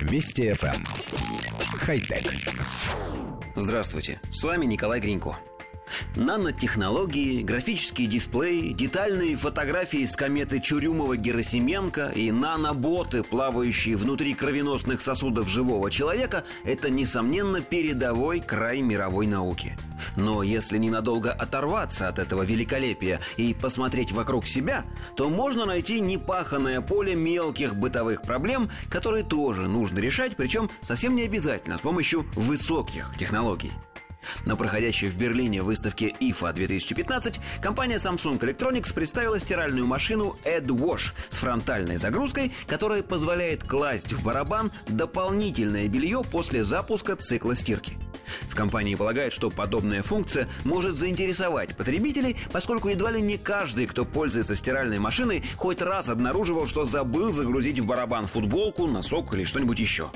Вести FM. Эм. Хай-тек. Здравствуйте, с вами Николай Гринько. Нанотехнологии, графические дисплеи, детальные фотографии с кометы Чурюмова-Герасименко и наноботы, плавающие внутри кровеносных сосудов живого человека – это, несомненно, передовой край мировой науки. Но если ненадолго оторваться от этого великолепия и посмотреть вокруг себя, то можно найти непаханное поле мелких бытовых проблем, которые тоже нужно решать, причем совсем не обязательно с помощью высоких технологий. На проходящей в Берлине выставке IFA 2015 компания Samsung Electronics представила стиральную машину AdWash с фронтальной загрузкой, которая позволяет класть в барабан дополнительное белье после запуска цикла стирки. В компании полагают, что подобная функция может заинтересовать потребителей, поскольку едва ли не каждый, кто пользуется стиральной машиной, хоть раз обнаруживал, что забыл загрузить в барабан футболку, носок или что-нибудь еще.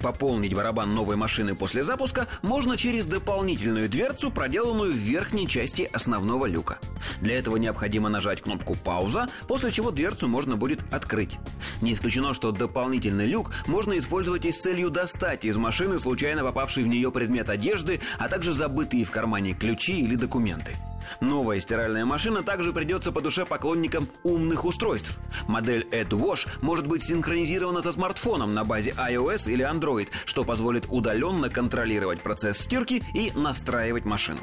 Пополнить барабан новой машины после запуска можно через дополнительную дверцу, проделанную в верхней части основного люка. Для этого необходимо нажать кнопку «Пауза», после чего дверцу можно будет открыть. Не исключено, что дополнительный люк можно использовать и с целью достать из машины случайно попавший в нее предмет одежды, а также забытые в кармане ключи или документы. Новая стиральная машина также придется по душе поклонникам умных устройств. Модель AdWash может быть синхронизирована со смартфоном на базе iOS или Android, что позволит удаленно контролировать процесс стирки и настраивать машину.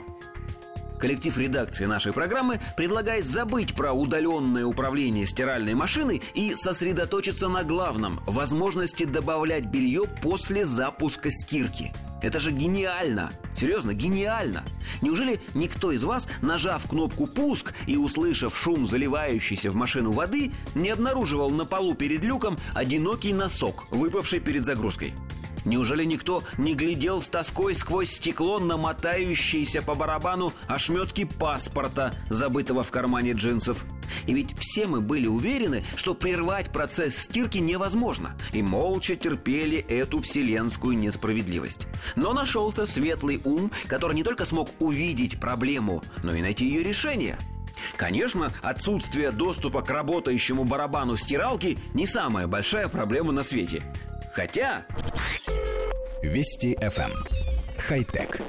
Коллектив редакции нашей программы предлагает забыть про удаленное управление стиральной машиной и сосредоточиться на главном – возможности добавлять белье после запуска стирки – это же гениально! Серьезно, гениально! Неужели никто из вас, нажав кнопку «Пуск» и услышав шум заливающейся в машину воды, не обнаруживал на полу перед люком одинокий носок, выпавший перед загрузкой? Неужели никто не глядел с тоской сквозь стекло на мотающиеся по барабану ошметки паспорта, забытого в кармане джинсов? И ведь все мы были уверены, что прервать процесс стирки невозможно, и молча терпели эту вселенскую несправедливость. Но нашелся светлый ум, который не только смог увидеть проблему, но и найти ее решение. Конечно, отсутствие доступа к работающему барабану стиралки не самая большая проблема на свете. Хотя... Вести FM. Хай-тек.